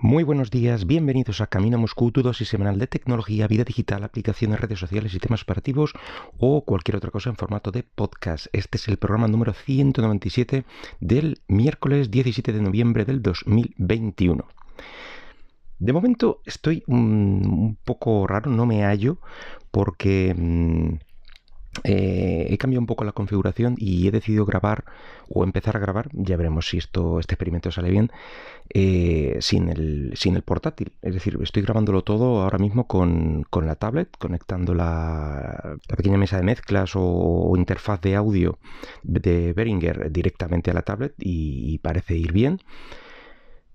Muy buenos días, bienvenidos a Camino Moscú, tu dosis semanal de tecnología, vida digital, aplicaciones, redes sociales, sistemas operativos o cualquier otra cosa en formato de podcast. Este es el programa número 197 del miércoles 17 de noviembre del 2021. De momento estoy un, poco raro, no me hallo porque... Eh, he cambiado un poco la configuración y he decidido grabar o empezar a grabar, ya veremos si esto, este experimento sale bien, eh, sin, el, sin el portátil. Es decir, estoy grabándolo todo ahora mismo con, la tablet, conectando la, pequeña mesa de mezclas o, interfaz de audio de Behringer directamente a la tablet y parece ir bien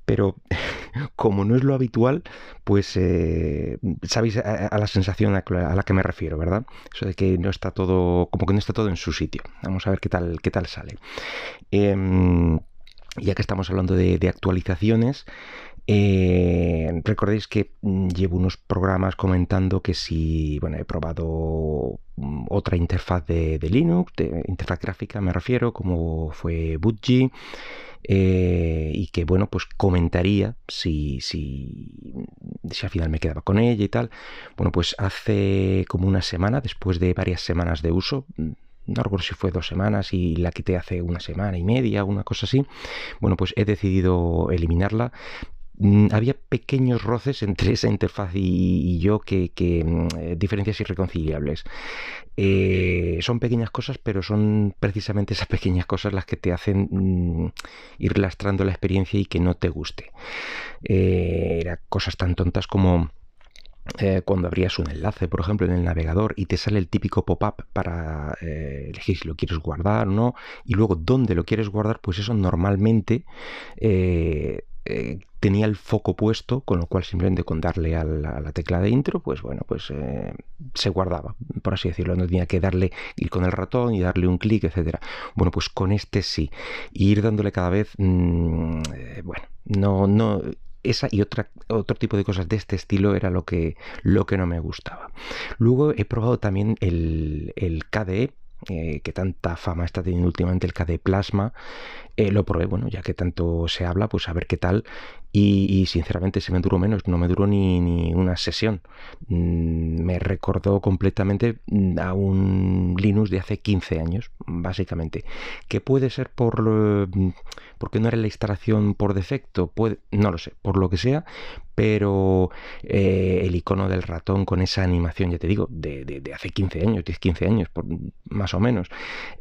pero como no es lo habitual, pues eh, sabéis a, la sensación a, la que me refiero, ¿verdad? Eso de que no está todo, como que no está todo en su sitio. Vamos a ver qué tal, qué tal sale. Em, ya que estamos hablando de, actualizaciones, eh, recordéis que mm, llevo unos programas comentando que si, bueno, he probado mm, otra interfaz de, Linux, de interfaz gráfica me refiero, como fue Budgie. Eh, y que bueno, pues comentaría si, si, si al final me quedaba con ella y tal. Bueno, pues hace como una semana, después de varias semanas de uso, no recuerdo si fue dos semanas y la quité hace una semana y media, una cosa así. Bueno, pues he decidido eliminarla Mm, había pequeños roces entre esa interfaz y, yo que, mm, eh, diferencias irreconciliables. Eh, son pequeñas cosas, pero son precisamente esas pequeñas cosas las que te hacen mm, ir lastrando la experiencia y que no te guste. Eh, eran cosas tan tontas como cuando abrías un enlace, por ejemplo, en el navegador y te sale el típico pop-up para elegir si lo quieres guardar o no, y luego dónde lo quieres guardar, pues eso normalmente eh, tenía el foco puesto, con lo cual simplemente con darle a la, tecla de intro, pues bueno, pues eh, se guardaba, por así decirlo, no tenía que darle, ir con el ratón y darle un clic, etcétera. Bueno, pues con este sí, ir dándole cada vez, mm, eh, bueno, no, no, esa y otro tipo de cosas de este estilo era lo que, lo que no me gustaba. Luego he probado también el, el KDE, que tanta fama está teniendo últimamente el KDE Plasma, eh, lo probé, bueno, ya que tanto se habla, pues a ver qué tal. Y, sinceramente se me duró menos, no me duró ni, una sesión. Mm, me recordó completamente mm, a un Linux de hace 15 años, básicamente. Que puede ser por mm, porque no era la instalación por defecto, puede, no lo sé, por lo que sea, pero eh, el icono del ratón con esa animación, ya te digo, de, hace 15 años, 10, 15 años, por, más o menos,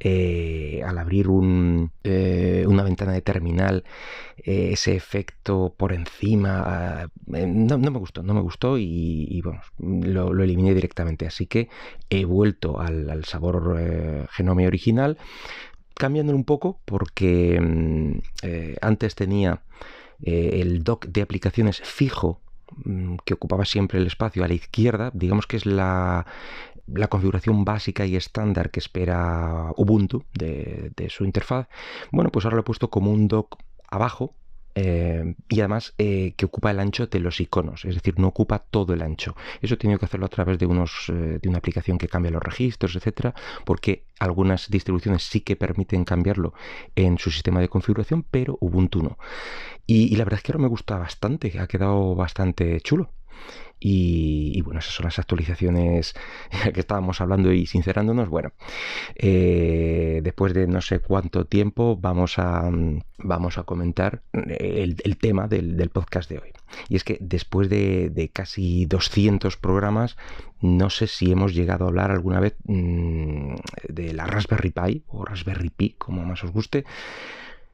eh, al abrir un una ventana de terminal, eh, ese efecto por encima, ah, eh, no, me gustó, no me gustó y, vamos, lo, eliminé directamente. Así que he vuelto al, sabor eh, Genome original, cambiándolo un poco porque mm, antes tenía el dock de aplicaciones fijo mm, que ocupaba siempre el espacio a la izquierda, digamos que es la, la configuración básica y estándar que espera Ubuntu de, su interfaz, bueno, pues ahora lo he puesto como un dock abajo eh, y además eh, que ocupa el ancho de los iconos, es decir, no ocupa todo el ancho. Eso he tenido que hacerlo a través de, unos, eh, de una aplicación que cambia los registros, etcétera, porque algunas distribuciones sí que permiten cambiarlo en su sistema de configuración, pero Ubuntu no. Y, y la verdad es que ahora me gusta bastante, ha quedado bastante chulo. Y, bueno, esas son las actualizaciones que estábamos hablando y sincerándonos. Bueno, eh, después de no sé cuánto tiempo vamos a, vamos a comentar el, tema del, podcast de hoy. Y es que después de, casi 200 programas, no sé si hemos llegado a hablar alguna vez mm, de la Raspberry Pi o Raspberry Pi, como más os guste.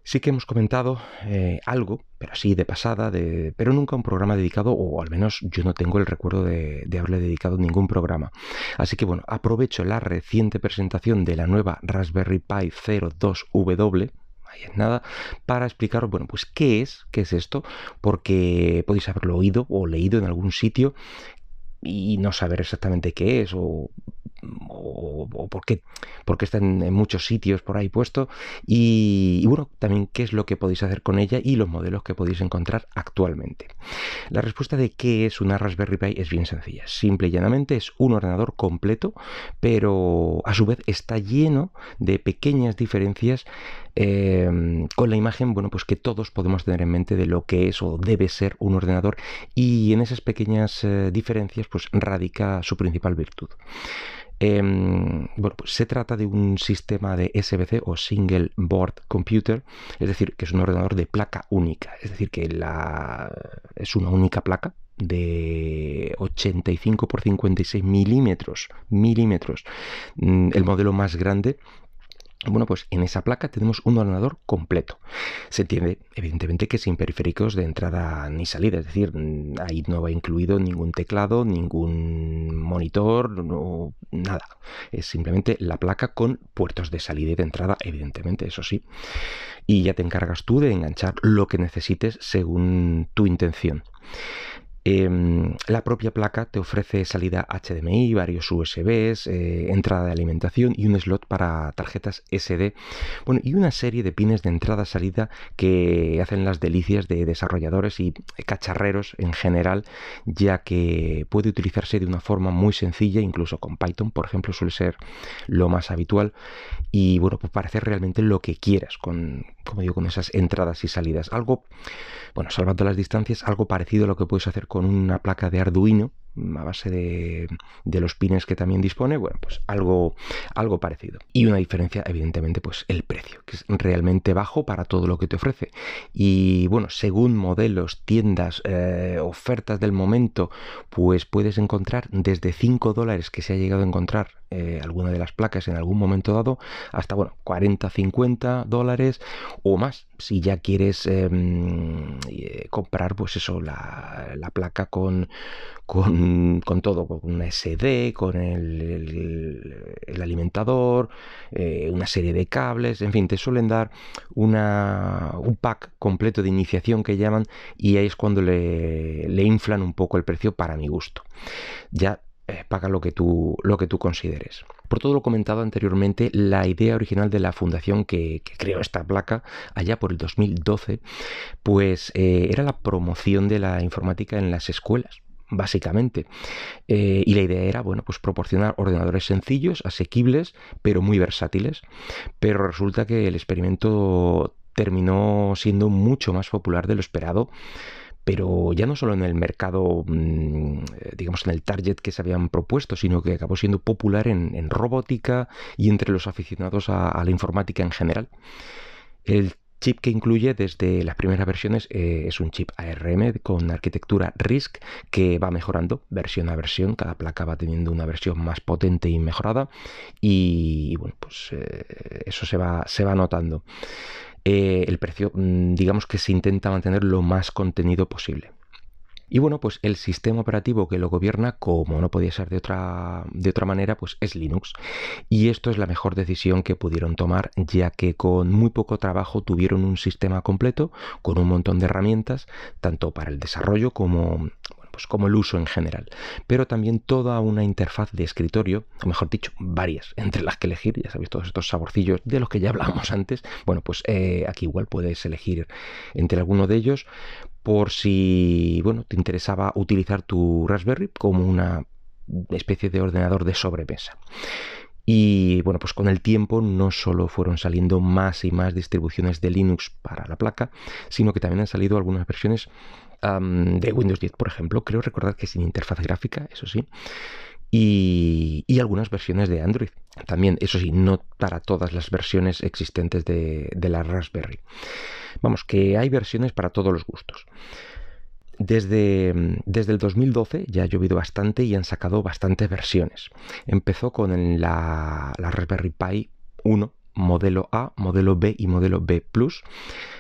Sí que hemos comentado eh, algo, pero así de pasada, pero nunca un programa dedicado, o al menos yo no tengo el recuerdo de, haberle dedicado ningún programa. Así que bueno, aprovecho la reciente presentación de la nueva Raspberry Pi 02W, ahí es nada, para explicaros, bueno, pues qué es, qué es esto, porque podéis haberlo oído o leído en algún sitio y no saber exactamente qué es o o, por qué, porque está en, muchos sitios por ahí puesto y, bueno, también qué es lo que podéis hacer con ella y los modelos que podéis encontrar actualmente. La respuesta de qué es una Raspberry Pi es bien sencilla. Simple y llanamente es un ordenador completo, pero a su vez está lleno de pequeñas diferencias eh, con la imagen, bueno, pues que todos podemos tener en mente de lo que es o debe ser un ordenador y en esas pequeñas eh, diferencias pues radica su principal virtud. Em, bueno, pues se trata de un sistema de SBC o Single Board Computer, es decir, que es un ordenador de placa única, es decir, que la, es una única placa de 85 por 56 milímetros, milímetros, mm, el modelo más grande bueno, pues en esa placa tenemos un ordenador completo. Se entiende, evidentemente, que sin periféricos de entrada ni salida, es decir, ahí no va incluido ningún teclado, ningún monitor, nada. Es simplemente la placa con puertos de salida y de entrada, evidentemente, eso sí. Y ya te encargas tú de enganchar lo que necesites según tu intención. Em, la propia placa te ofrece salida HDMI, varios USBs, eh, entrada de alimentación y un slot para tarjetas SD. Bueno, y una serie de pines de entrada-salida que hacen las delicias de desarrolladores y cacharreros en general, ya que puede utilizarse de una forma muy sencilla, incluso con Python, por ejemplo, suele ser lo más habitual. Y bueno, pues parece realmente lo que quieras como digo, con esas entradas y salidas. Algo, bueno, salvando las distancias, algo parecido a lo que puedes hacer con una placa de Arduino a base de, los pines que también dispone, bueno, pues algo, algo parecido. Y una diferencia, evidentemente, pues el precio, que es realmente bajo para todo lo que te ofrece. Y bueno, según modelos, tiendas, eh, ofertas del momento, pues puedes encontrar desde 5 dólares que se ha llegado a encontrar eh, alguna de las placas en algún momento dado, hasta bueno, 40, 50 dólares o más, si ya quieres em, eh, comprar, pues eso, la, la placa con, con, todo, con una SD, con el, alimentador, eh, una serie de cables, en fin, te suelen dar un pack completo de iniciación que llaman y ahí es cuando le, inflan un poco el precio para mi gusto. Ya eh, paga lo que, tú, lo que tú consideres. Por todo lo comentado anteriormente, la idea original de la fundación que, creó esta placa allá por el 2012, pues eh, era la promoción de la informática en las escuelas básicamente. Eh, y la idea era, bueno, pues proporcionar ordenadores sencillos, asequibles, pero muy versátiles. Pero resulta que el experimento terminó siendo mucho más popular de lo esperado pero ya no solo en el mercado, mm, digamos, en el target que se habían propuesto, sino que acabó siendo popular en, robótica y entre los aficionados a, a, la informática en general. El chip que incluye desde las primeras versiones eh, es un chip ARM con arquitectura RISC que va mejorando versión a versión, cada placa va teniendo una versión más potente y mejorada y, bueno, pues eh, eso se va, se va notando. Eh, el precio, mm, digamos que se intenta mantener lo más contenido posible. Y bueno, pues el sistema operativo que lo gobierna, como no podía ser de otra, de otra manera, pues es Linux. Y esto es la mejor decisión que pudieron tomar, ya que con muy poco trabajo tuvieron un sistema completo, con un montón de herramientas, tanto para el desarrollo como pues como el uso en general, pero también toda una interfaz de escritorio, o mejor dicho, varias, entre las que elegir, ya sabéis, todos estos saborcillos de los que ya hablamos antes, bueno, pues eh, aquí igual puedes elegir entre alguno de ellos por si, bueno, te interesaba utilizar tu Raspberry como una especie de ordenador de sobremesa. Y bueno, pues con el tiempo no solo fueron saliendo más y más distribuciones de Linux para la placa, sino que también han salido algunas versiones de Windows 10, por ejemplo. Creo recordar que sin interfaz gráfica, eso sí. Y, algunas versiones de Android. También, eso sí, no para todas las versiones existentes de, la Raspberry. Vamos, que hay versiones para todos los gustos. Desde, desde, el 2012 ya ha llovido bastante y han sacado bastantes versiones. Empezó con la, la Raspberry Pi 1, modelo A, modelo B y modelo B Plus,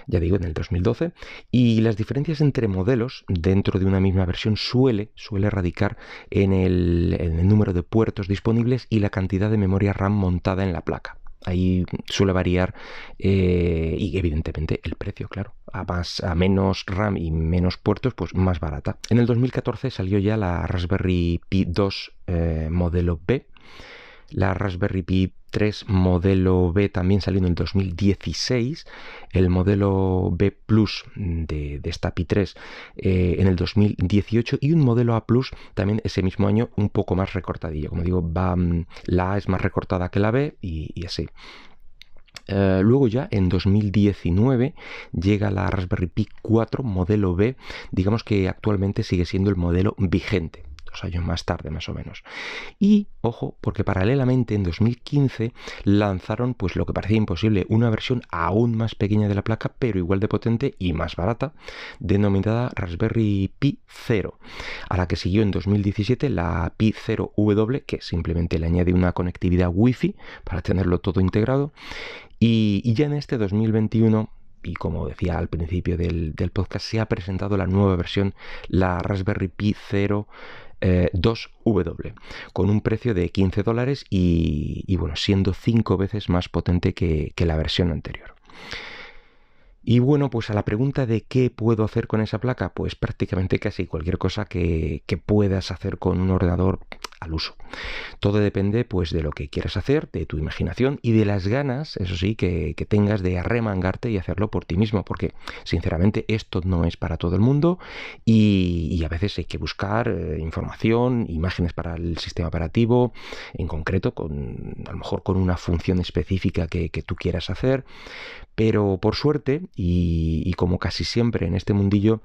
ya digo, en el 2012, y las diferencias entre modelos dentro de una misma versión suele, suele radicar en el, número de puertos disponibles y la cantidad de memoria RAM montada en la placa. Ahí suele variar eh, y evidentemente el precio, claro. A, más, a menos RAM y menos puertos, pues más barata. En el 2014 salió ya la Raspberry Pi 2 eh, modelo B, la Raspberry Pi 3 modelo B también salió en el 2016, el modelo B Plus de, esta Pi 3 eh, en el 2018 y un modelo A Plus también ese mismo año un poco más recortadillo. Como digo, va, mm, la A es más recortada que la B y, así. Eh, luego ya en 2019 llega la Raspberry Pi 4 modelo B, digamos que actualmente sigue siendo el modelo vigente dos años más tarde más o menos. Y, ojo, porque paralelamente en 2015 lanzaron pues lo que parecía imposible, una versión aún más pequeña de la placa, pero igual de potente y más barata, denominada Raspberry Pi 0, a la que siguió en 2017 la Pi 0W, que simplemente le añade una conectividad Wi-Fi para tenerlo todo integrado. Y, ya en este 2021 y como decía al principio del, del, podcast, se ha presentado la nueva versión, la Raspberry Pi 0 2W, eh, con un precio de 15 dólares y, bueno, siendo 5 veces más potente que la versión anterior. Y bueno, pues a la pregunta de qué puedo hacer con esa placa, pues prácticamente casi cualquier cosa que, puedas hacer con un ordenador al uso. Todo depende pues de lo que quieras hacer, de tu imaginación y de las ganas, eso sí, que, tengas de arremangarte y hacerlo por ti mismo, porque sinceramente esto no es para todo el mundo y, a veces hay que buscar eh, información, imágenes para el sistema operativo, en concreto, con, a lo mejor con una función específica que, que tú quieras hacer, pero por suerte, y, como casi siempre en este mundillo,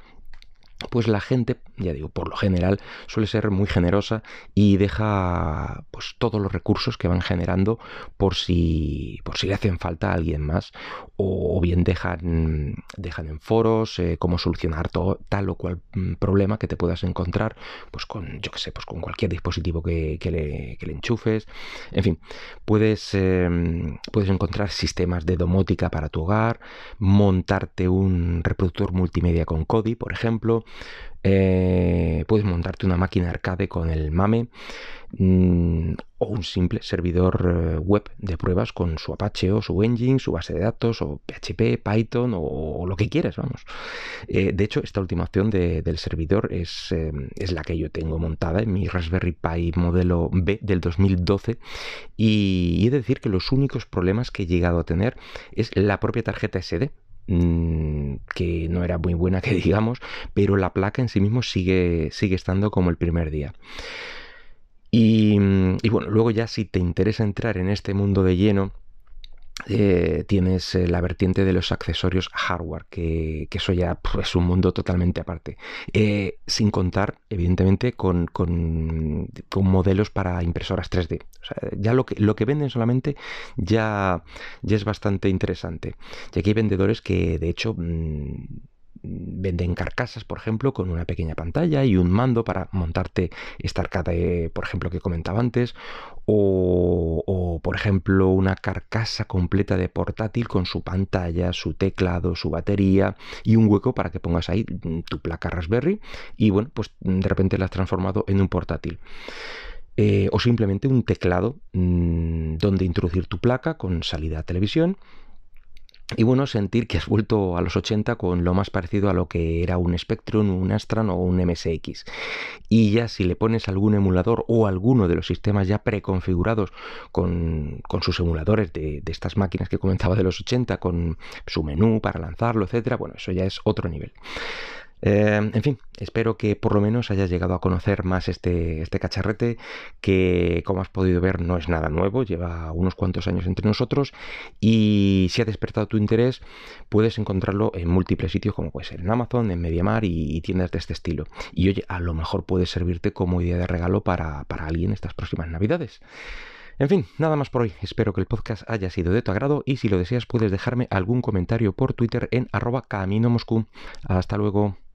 pues la gente, ya digo, por lo general suele ser muy generosa y deja pues todos los recursos que van generando por si por si le hacen falta a alguien más. O, bien dejan dejan en foros eh, cómo solucionar todo, tal o cual mm, problema que te puedas encontrar pues con yo sé pues con cualquier dispositivo que, le, que le, enchufes. En fin puedes em, puedes encontrar sistemas de domótica para tu hogar montarte un reproductor multimedia con Kodi por ejemplo eh, puedes montarte una máquina arcade con el MAME mm, o un simple servidor eh, web de pruebas con su Apache o su engine, su base de datos o PHP, Python o, lo que quieras, vamos. Eh, de hecho, esta última opción del servidor es, es, la que yo tengo montada en mi Raspberry Pi modelo B del 2012 y, y he de decir que los únicos problemas que he llegado a tener es la propia tarjeta SD Mm, que no era muy buena que digamos, pero la placa en sí mismo sigue, sigue estando como el primer día. Y, y bueno, luego ya si te interesa entrar en este mundo de lleno, eh, tienes eh, la vertiente de los accesorios hardware, que, eso ya es un mundo totalmente aparte. Eh, sin contar, evidentemente, con, modelos para impresoras 3D. ya lo que, lo que venden solamente ya, ya es bastante interesante. Y aquí hay vendedores que, de hecho, mm, venden carcasas, por ejemplo, con una pequeña pantalla y un mando para montarte esta arcade, por ejemplo, que comentaba antes, o, por ejemplo, una carcasa completa de portátil con su pantalla, su teclado, su batería y un hueco para que pongas ahí tu placa Raspberry y bueno, pues de repente la has transformado en un portátil. Eh, o simplemente un teclado mm, donde introducir tu placa con salida a televisión y bueno, sentir que has vuelto a los 80 con lo más parecido a lo que era un Spectrum, un Astran o un MSX. Y ya si le pones algún emulador o alguno de los sistemas ya preconfigurados con, con sus emuladores de, de, estas máquinas que comentaba de los 80, con su menú para lanzarlo, etcétera, bueno, eso ya es otro nivel. Eh, en fin, espero que por lo menos hayas llegado a conocer más este, este cacharrete que, como has podido ver, no es nada nuevo, lleva unos cuantos años entre nosotros y si ha despertado tu interés, puedes encontrarlo en múltiples sitios como puede ser en Amazon, en Mediamar y, y tiendas de este estilo. Y oye, a lo mejor puede servirte como idea de regalo para, para alguien estas próximas navidades. En fin, nada más por hoy. Espero que el podcast haya sido de tu agrado y si lo deseas puedes dejarme algún comentario por Twitter en arroba camino Moscú. Hasta luego.